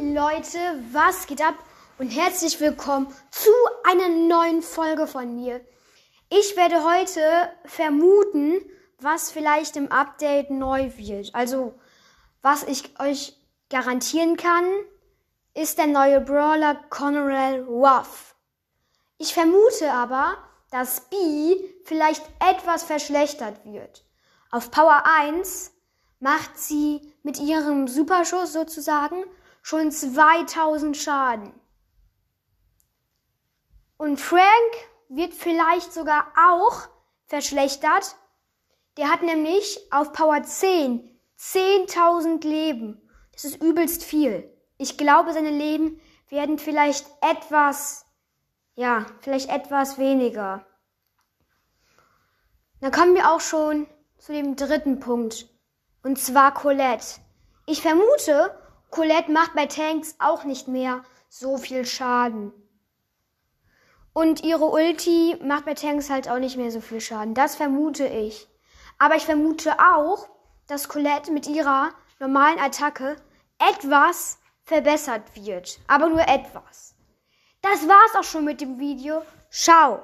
Leute, was geht ab? Und herzlich willkommen zu einer neuen Folge von mir. Ich werde heute vermuten, was vielleicht im Update neu wird. Also, was ich euch garantieren kann, ist der neue Brawler Conrad Ruff. Ich vermute aber, dass B vielleicht etwas verschlechtert wird. Auf Power 1 macht sie mit ihrem Superschuss sozusagen schon 2000 Schaden. Und Frank wird vielleicht sogar auch verschlechtert. Der hat nämlich auf Power 10 10.000 Leben. Das ist übelst viel. Ich glaube, seine Leben werden vielleicht etwas, ja, vielleicht etwas weniger. Dann kommen wir auch schon zu dem dritten Punkt. Und zwar Colette. Ich vermute, Colette macht bei Tanks auch nicht mehr so viel Schaden. Und ihre Ulti macht bei Tanks halt auch nicht mehr so viel Schaden. Das vermute ich. Aber ich vermute auch, dass Colette mit ihrer normalen Attacke etwas verbessert wird. Aber nur etwas. Das war's auch schon mit dem Video. Ciao.